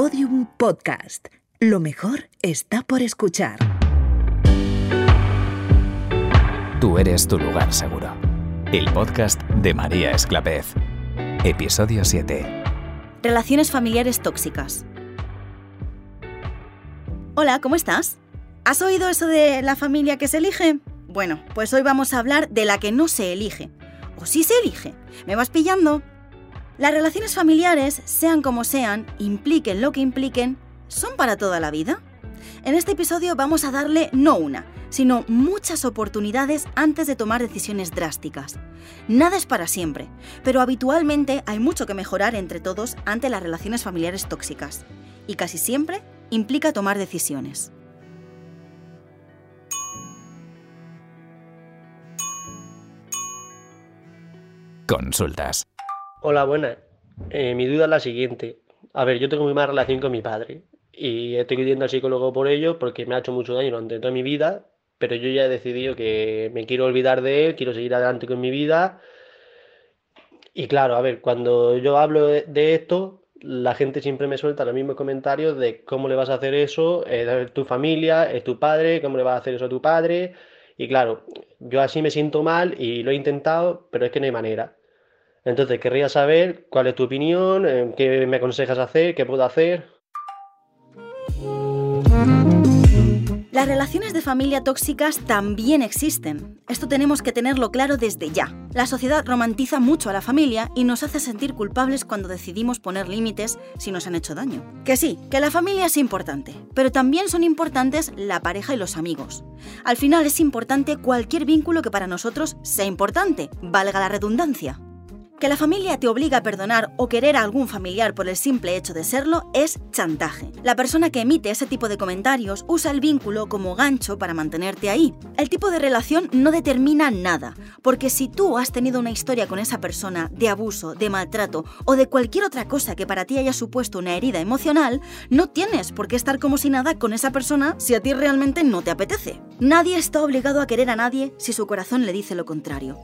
Podium Podcast. Lo mejor está por escuchar. Tú eres tu lugar seguro. El podcast de María Esclapez. Episodio 7. Relaciones familiares tóxicas. Hola, ¿cómo estás? ¿Has oído eso de la familia que se elige? Bueno, pues hoy vamos a hablar de la que no se elige. ¿O sí se elige? ¿Me vas pillando? Las relaciones familiares, sean como sean, impliquen lo que impliquen, ¿son para toda la vida? En este episodio vamos a darle no una, sino muchas oportunidades antes de tomar decisiones drásticas. Nada es para siempre, pero habitualmente hay mucho que mejorar entre todos ante las relaciones familiares tóxicas. Y casi siempre implica tomar decisiones. Consultas. Hola, buenas. Eh, mi duda es la siguiente. A ver, yo tengo muy mala relación con mi padre y estoy yendo al psicólogo por ello porque me ha hecho mucho daño durante toda mi vida, pero yo ya he decidido que me quiero olvidar de él, quiero seguir adelante con mi vida. Y claro, a ver, cuando yo hablo de, de esto, la gente siempre me suelta los mismos comentarios de cómo le vas a hacer eso, es tu familia, es tu padre, cómo le vas a hacer eso a tu padre. Y claro, yo así me siento mal y lo he intentado, pero es que no hay manera. Entonces, querría saber cuál es tu opinión, eh, qué me aconsejas hacer, qué puedo hacer. Las relaciones de familia tóxicas también existen. Esto tenemos que tenerlo claro desde ya. La sociedad romantiza mucho a la familia y nos hace sentir culpables cuando decidimos poner límites si nos han hecho daño. Que sí, que la familia es importante, pero también son importantes la pareja y los amigos. Al final es importante cualquier vínculo que para nosotros sea importante, valga la redundancia. Que la familia te obliga a perdonar o querer a algún familiar por el simple hecho de serlo es chantaje. La persona que emite ese tipo de comentarios usa el vínculo como gancho para mantenerte ahí. El tipo de relación no determina nada, porque si tú has tenido una historia con esa persona de abuso, de maltrato o de cualquier otra cosa que para ti haya supuesto una herida emocional, no tienes por qué estar como si nada con esa persona si a ti realmente no te apetece. Nadie está obligado a querer a nadie si su corazón le dice lo contrario.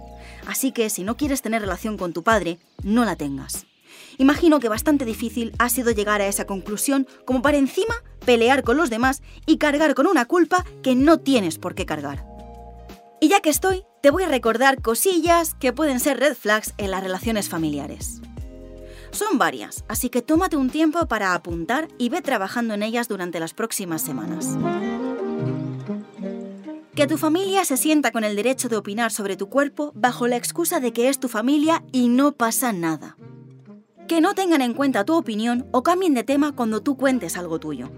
Así que si no quieres tener relación con tu padre, no la tengas. Imagino que bastante difícil ha sido llegar a esa conclusión como para encima pelear con los demás y cargar con una culpa que no tienes por qué cargar. Y ya que estoy, te voy a recordar cosillas que pueden ser red flags en las relaciones familiares. Son varias, así que tómate un tiempo para apuntar y ve trabajando en ellas durante las próximas semanas. Que tu familia se sienta con el derecho de opinar sobre tu cuerpo bajo la excusa de que es tu familia y no pasa nada. Que no tengan en cuenta tu opinión o cambien de tema cuando tú cuentes algo tuyo.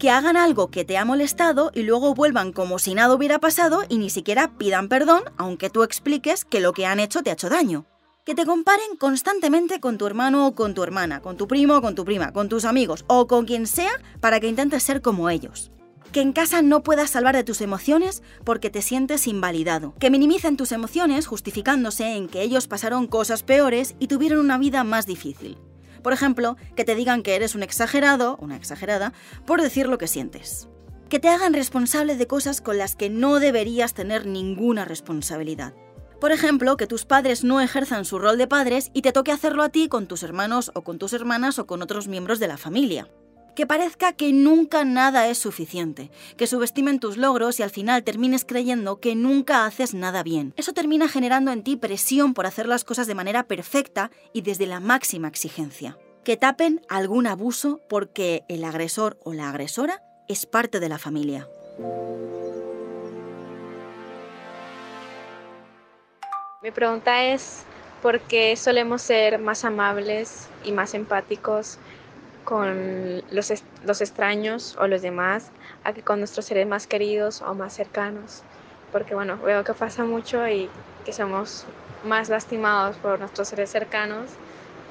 Que hagan algo que te ha molestado y luego vuelvan como si nada hubiera pasado y ni siquiera pidan perdón aunque tú expliques que lo que han hecho te ha hecho daño. Que te comparen constantemente con tu hermano o con tu hermana, con tu primo o con tu prima, con tus amigos o con quien sea para que intentes ser como ellos que en casa no puedas salvar de tus emociones porque te sientes invalidado, que minimicen tus emociones justificándose en que ellos pasaron cosas peores y tuvieron una vida más difícil. Por ejemplo, que te digan que eres un exagerado, una exagerada, por decir lo que sientes. Que te hagan responsable de cosas con las que no deberías tener ninguna responsabilidad. Por ejemplo, que tus padres no ejerzan su rol de padres y te toque hacerlo a ti con tus hermanos o con tus hermanas o con otros miembros de la familia que parezca que nunca nada es suficiente, que subestimen tus logros y al final termines creyendo que nunca haces nada bien. Eso termina generando en ti presión por hacer las cosas de manera perfecta y desde la máxima exigencia. Que tapen algún abuso porque el agresor o la agresora es parte de la familia. Mi pregunta es, ¿por qué solemos ser más amables y más empáticos con los, los extraños o los demás a que con nuestros seres más queridos o más cercanos. Porque bueno, veo que pasa mucho y que somos más lastimados por nuestros seres cercanos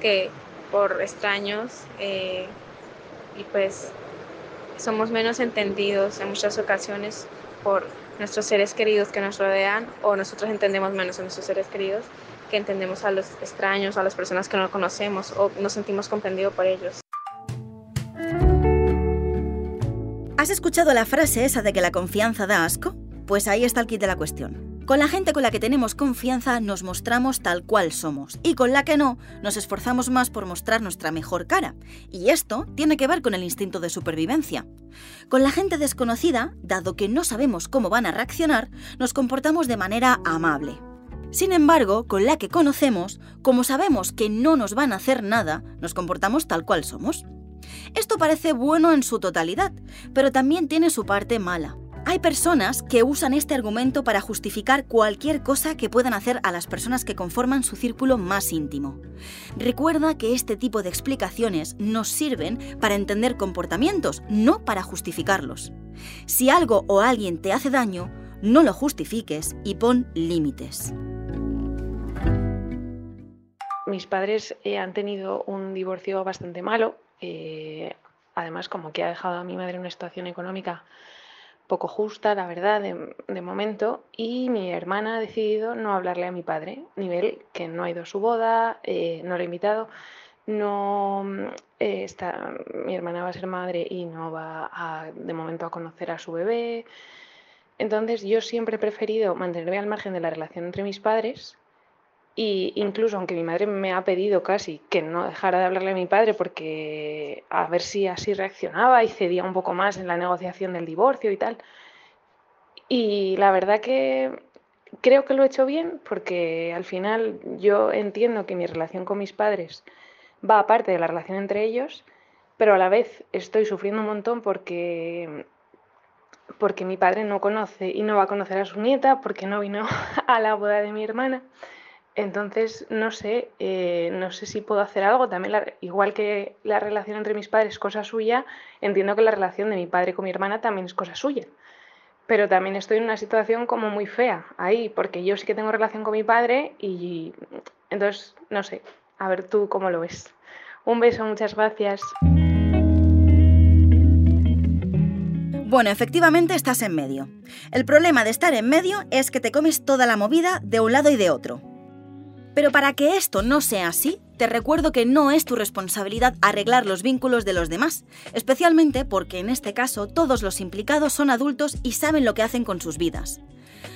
que por extraños eh, y pues somos menos entendidos en muchas ocasiones por nuestros seres queridos que nos rodean o nosotros entendemos menos a nuestros seres queridos que entendemos a los extraños, a las personas que no conocemos o nos sentimos comprendidos por ellos. ¿Has escuchado la frase esa de que la confianza da asco? Pues ahí está el kit de la cuestión. Con la gente con la que tenemos confianza nos mostramos tal cual somos y con la que no nos esforzamos más por mostrar nuestra mejor cara. Y esto tiene que ver con el instinto de supervivencia. Con la gente desconocida, dado que no sabemos cómo van a reaccionar, nos comportamos de manera amable. Sin embargo, con la que conocemos, como sabemos que no nos van a hacer nada, nos comportamos tal cual somos. Esto parece bueno en su totalidad, pero también tiene su parte mala. Hay personas que usan este argumento para justificar cualquier cosa que puedan hacer a las personas que conforman su círculo más íntimo. Recuerda que este tipo de explicaciones nos sirven para entender comportamientos, no para justificarlos. Si algo o alguien te hace daño, no lo justifiques y pon límites. Mis padres eh, han tenido un divorcio bastante malo. Eh, además, como que ha dejado a mi madre en una situación económica poco justa, la verdad, de, momento, y mi hermana ha decidido no hablarle a mi padre, nivel que no ha ido a su boda, eh, no lo ha invitado, no mm, eh, está, mi hermana va a ser madre y no va a, de momento a conocer a su bebé. Entonces yo siempre he preferido mantenerme al margen de la relación entre mis padres y incluso aunque mi madre me ha pedido casi que no dejara de hablarle a mi padre porque a ver si así reaccionaba y cedía un poco más en la negociación del divorcio y tal. Y la verdad que creo que lo he hecho bien porque al final yo entiendo que mi relación con mis padres va aparte de la relación entre ellos, pero a la vez estoy sufriendo un montón porque porque mi padre no conoce y no va a conocer a su nieta porque no vino a la boda de mi hermana. Entonces, no sé, eh, no sé si puedo hacer algo. También, igual que la relación entre mis padres es cosa suya, entiendo que la relación de mi padre con mi hermana también es cosa suya. Pero también estoy en una situación como muy fea ahí, porque yo sí que tengo relación con mi padre y entonces, no sé, a ver tú cómo lo ves. Un beso, muchas gracias. Bueno, efectivamente estás en medio. El problema de estar en medio es que te comes toda la movida de un lado y de otro. Pero para que esto no sea así, te recuerdo que no es tu responsabilidad arreglar los vínculos de los demás, especialmente porque en este caso todos los implicados son adultos y saben lo que hacen con sus vidas.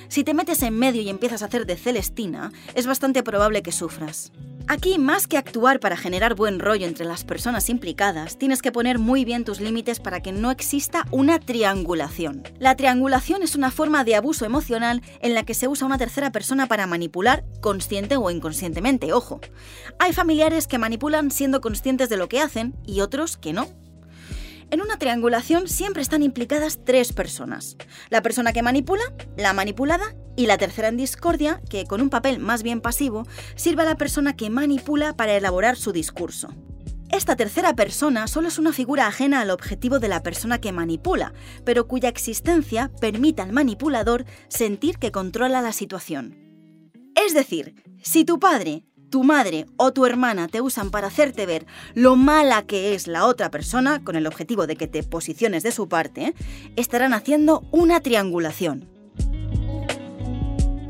Si te metes en medio y empiezas a hacer de Celestina, es bastante probable que sufras. Aquí, más que actuar para generar buen rollo entre las personas implicadas, tienes que poner muy bien tus límites para que no exista una triangulación. La triangulación es una forma de abuso emocional en la que se usa una tercera persona para manipular, consciente o inconscientemente, ojo. Hay familiares que manipulan siendo conscientes de lo que hacen y otros que no. En una triangulación siempre están implicadas tres personas. La persona que manipula, la manipulada y la tercera en discordia, que con un papel más bien pasivo, sirve a la persona que manipula para elaborar su discurso. Esta tercera persona solo es una figura ajena al objetivo de la persona que manipula, pero cuya existencia permite al manipulador sentir que controla la situación. Es decir, si tu padre, tu madre o tu hermana te usan para hacerte ver lo mala que es la otra persona con el objetivo de que te posiciones de su parte, estarán haciendo una triangulación.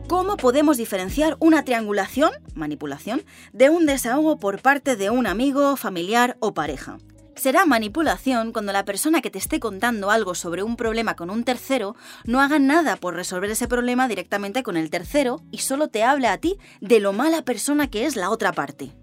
¿Cómo podemos diferenciar una triangulación, manipulación, de un desahogo por parte de un amigo, familiar o pareja? Será manipulación cuando la persona que te esté contando algo sobre un problema con un tercero no haga nada por resolver ese problema directamente con el tercero y solo te hable a ti de lo mala persona que es la otra parte.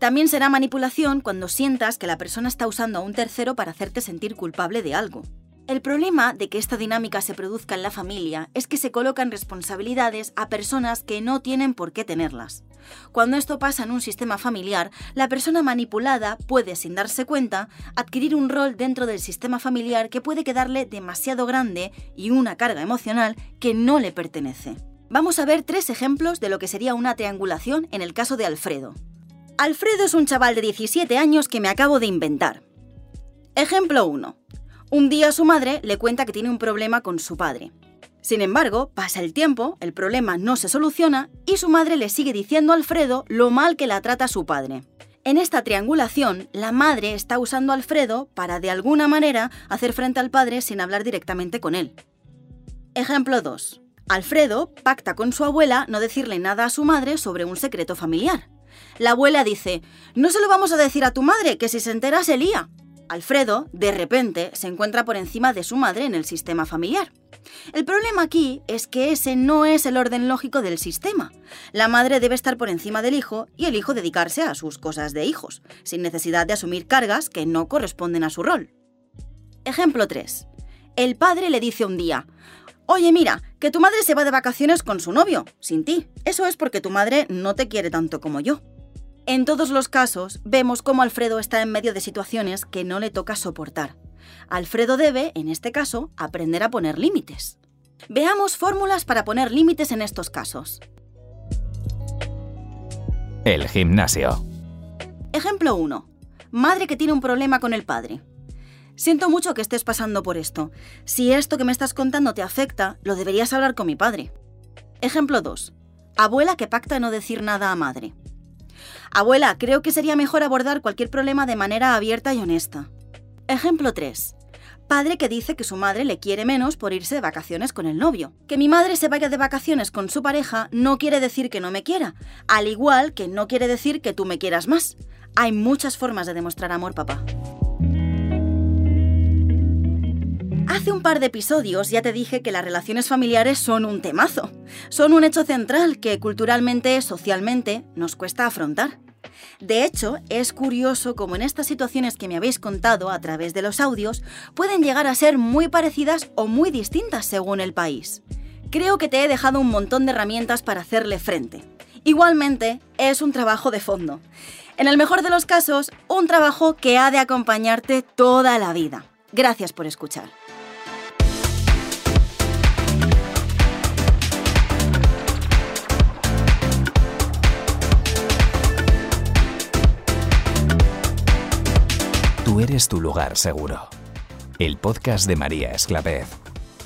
También será manipulación cuando sientas que la persona está usando a un tercero para hacerte sentir culpable de algo. El problema de que esta dinámica se produzca en la familia es que se colocan responsabilidades a personas que no tienen por qué tenerlas. Cuando esto pasa en un sistema familiar, la persona manipulada puede, sin darse cuenta, adquirir un rol dentro del sistema familiar que puede quedarle demasiado grande y una carga emocional que no le pertenece. Vamos a ver tres ejemplos de lo que sería una triangulación en el caso de Alfredo. Alfredo es un chaval de 17 años que me acabo de inventar. Ejemplo 1. Un día su madre le cuenta que tiene un problema con su padre. Sin embargo, pasa el tiempo, el problema no se soluciona y su madre le sigue diciendo a Alfredo lo mal que la trata su padre. En esta triangulación, la madre está usando a Alfredo para de alguna manera hacer frente al padre sin hablar directamente con él. Ejemplo 2. Alfredo pacta con su abuela no decirle nada a su madre sobre un secreto familiar. La abuela dice, no se lo vamos a decir a tu madre, que si se entera se lía. Alfredo, de repente, se encuentra por encima de su madre en el sistema familiar. El problema aquí es que ese no es el orden lógico del sistema. La madre debe estar por encima del hijo y el hijo dedicarse a sus cosas de hijos, sin necesidad de asumir cargas que no corresponden a su rol. Ejemplo 3. El padre le dice un día, Oye, mira, que tu madre se va de vacaciones con su novio, sin ti. Eso es porque tu madre no te quiere tanto como yo. En todos los casos, vemos cómo Alfredo está en medio de situaciones que no le toca soportar. Alfredo debe, en este caso, aprender a poner límites. Veamos fórmulas para poner límites en estos casos. El gimnasio. Ejemplo 1. Madre que tiene un problema con el padre. Siento mucho que estés pasando por esto. Si esto que me estás contando te afecta, lo deberías hablar con mi padre. Ejemplo 2. Abuela que pacta no decir nada a madre. Abuela, creo que sería mejor abordar cualquier problema de manera abierta y honesta. Ejemplo 3. Padre que dice que su madre le quiere menos por irse de vacaciones con el novio. Que mi madre se vaya de vacaciones con su pareja no quiere decir que no me quiera, al igual que no quiere decir que tú me quieras más. Hay muchas formas de demostrar amor, papá. Hace un par de episodios ya te dije que las relaciones familiares son un temazo. Son un hecho central que culturalmente, socialmente, nos cuesta afrontar. De hecho, es curioso cómo en estas situaciones que me habéis contado a través de los audios pueden llegar a ser muy parecidas o muy distintas según el país. Creo que te he dejado un montón de herramientas para hacerle frente. Igualmente, es un trabajo de fondo. En el mejor de los casos, un trabajo que ha de acompañarte toda la vida. Gracias por escuchar. Eres tu lugar seguro. El podcast de María Esclavez.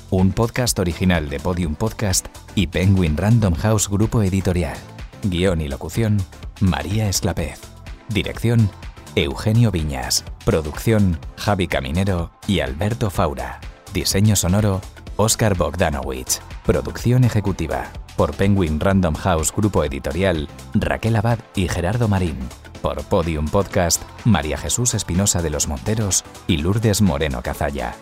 Un podcast original de Podium Podcast y Penguin Random House Grupo Editorial. Guión y locución, María Esclavez. Dirección, Eugenio Viñas. Producción, Javi Caminero y Alberto Faura. Diseño sonoro, Oscar Bogdanowicz. Producción ejecutiva, por Penguin Random House Grupo Editorial, Raquel Abad y Gerardo Marín. Por Podium Podcast, María Jesús Espinosa de los Monteros y Lourdes Moreno Cazalla.